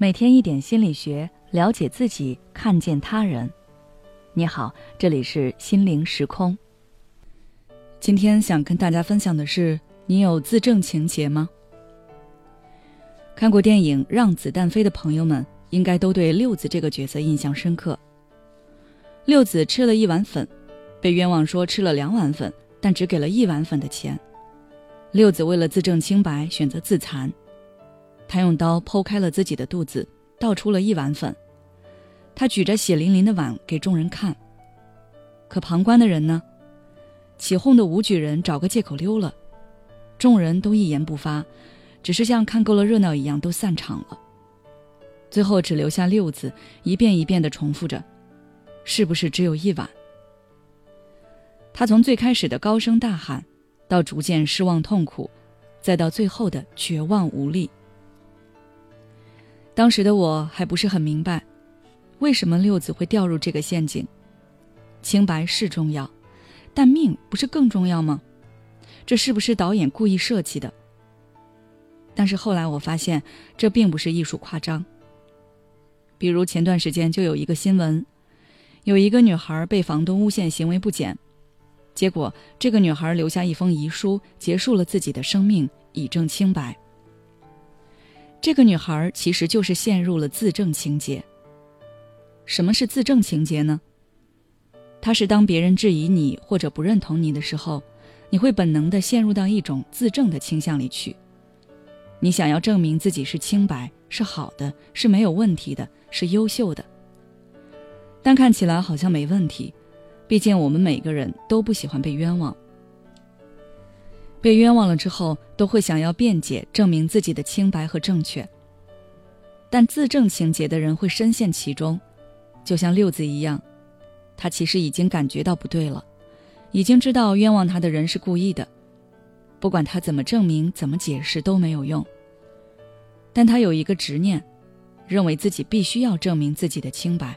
每天一点心理学，了解自己，看见他人。你好，这里是心灵时空。今天想跟大家分享的是：你有自证情节吗？看过电影《让子弹飞》的朋友们，应该都对六子这个角色印象深刻。六子吃了一碗粉，被冤枉说吃了两碗粉，但只给了一碗粉的钱。六子为了自证清白，选择自残。他用刀剖开了自己的肚子，倒出了一碗粉。他举着血淋淋的碗给众人看。可旁观的人呢？起哄的武举人找个借口溜了，众人都一言不发，只是像看够了热闹一样都散场了。最后只留下六子一遍一遍地重复着：“是不是只有一碗？”他从最开始的高声大喊，到逐渐失望痛苦，再到最后的绝望无力。当时的我还不是很明白，为什么六子会掉入这个陷阱。清白是重要，但命不是更重要吗？这是不是导演故意设计的？但是后来我发现，这并不是艺术夸张。比如前段时间就有一个新闻，有一个女孩被房东诬陷行为不检，结果这个女孩留下一封遗书，结束了自己的生命，以证清白。这个女孩其实就是陷入了自证情节。什么是自证情节呢？它是当别人质疑你或者不认同你的时候，你会本能的陷入到一种自证的倾向里去。你想要证明自己是清白、是好的、是没有问题的、是优秀的。但看起来好像没问题，毕竟我们每个人都不喜欢被冤枉。被冤枉了之后，都会想要辩解，证明自己的清白和正确。但自证情节的人会深陷其中，就像六子一样，他其实已经感觉到不对了，已经知道冤枉他的人是故意的，不管他怎么证明、怎么解释都没有用。但他有一个执念，认为自己必须要证明自己的清白，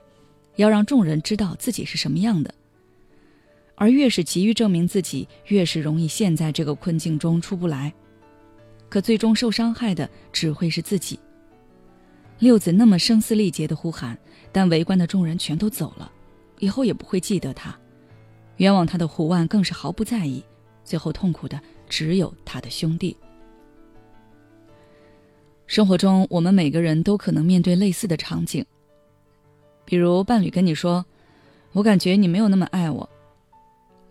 要让众人知道自己是什么样的。而越是急于证明自己，越是容易陷在这个困境中出不来。可最终受伤害的只会是自己。六子那么声嘶力竭的呼喊，但围观的众人全都走了，以后也不会记得他。冤枉他的胡万更是毫不在意，最后痛苦的只有他的兄弟。生活中，我们每个人都可能面对类似的场景，比如伴侣跟你说：“我感觉你没有那么爱我。”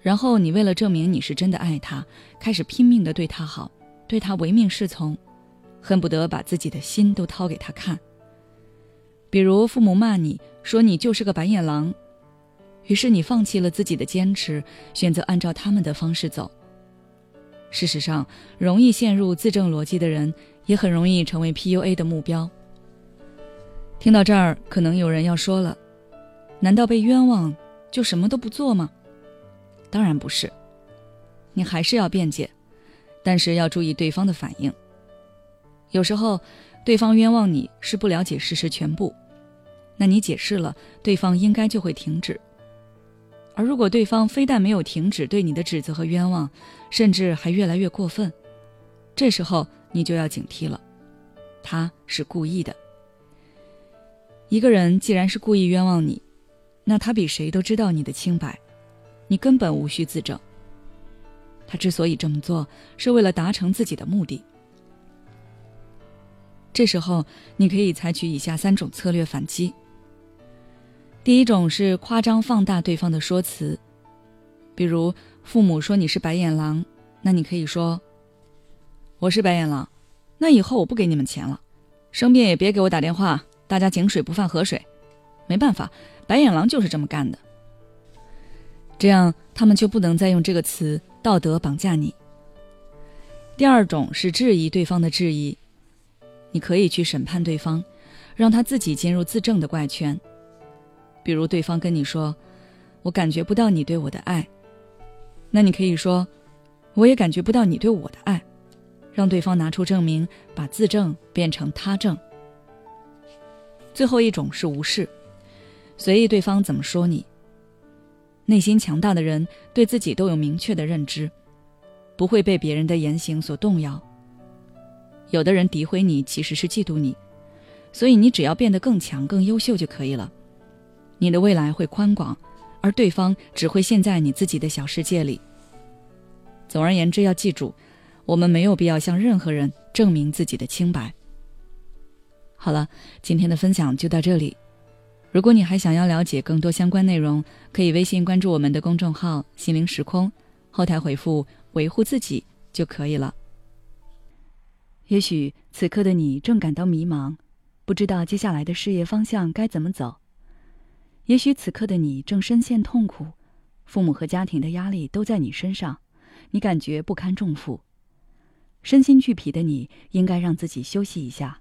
然后你为了证明你是真的爱他，开始拼命的对他好，对他唯命是从，恨不得把自己的心都掏给他看。比如父母骂你说你就是个白眼狼，于是你放弃了自己的坚持，选择按照他们的方式走。事实上，容易陷入自证逻辑的人，也很容易成为 PUA 的目标。听到这儿，可能有人要说了：难道被冤枉就什么都不做吗？当然不是，你还是要辩解，但是要注意对方的反应。有时候，对方冤枉你是不了解事实全部，那你解释了，对方应该就会停止。而如果对方非但没有停止对你的指责和冤枉，甚至还越来越过分，这时候你就要警惕了，他是故意的。一个人既然是故意冤枉你，那他比谁都知道你的清白。你根本无需自证。他之所以这么做，是为了达成自己的目的。这时候，你可以采取以下三种策略反击。第一种是夸张放大对方的说辞，比如父母说你是白眼狼，那你可以说：“我是白眼狼，那以后我不给你们钱了，生病也别给我打电话，大家井水不犯河水。没办法，白眼狼就是这么干的。”这样，他们就不能再用这个词“道德”绑架你。第二种是质疑对方的质疑，你可以去审判对方，让他自己进入自证的怪圈。比如，对方跟你说：“我感觉不到你对我的爱。”那你可以说：“我也感觉不到你对我的爱。”让对方拿出证明，把自证变成他证。最后一种是无视，随意对方怎么说你。内心强大的人对自己都有明确的认知，不会被别人的言行所动摇。有的人诋毁你，其实是嫉妒你，所以你只要变得更强、更优秀就可以了。你的未来会宽广，而对方只会陷在你自己的小世界里。总而言之，要记住，我们没有必要向任何人证明自己的清白。好了，今天的分享就到这里。如果你还想要了解更多相关内容，可以微信关注我们的公众号“心灵时空”，后台回复“维护自己”就可以了。也许此刻的你正感到迷茫，不知道接下来的事业方向该怎么走；也许此刻的你正深陷痛苦，父母和家庭的压力都在你身上，你感觉不堪重负，身心俱疲的你，应该让自己休息一下。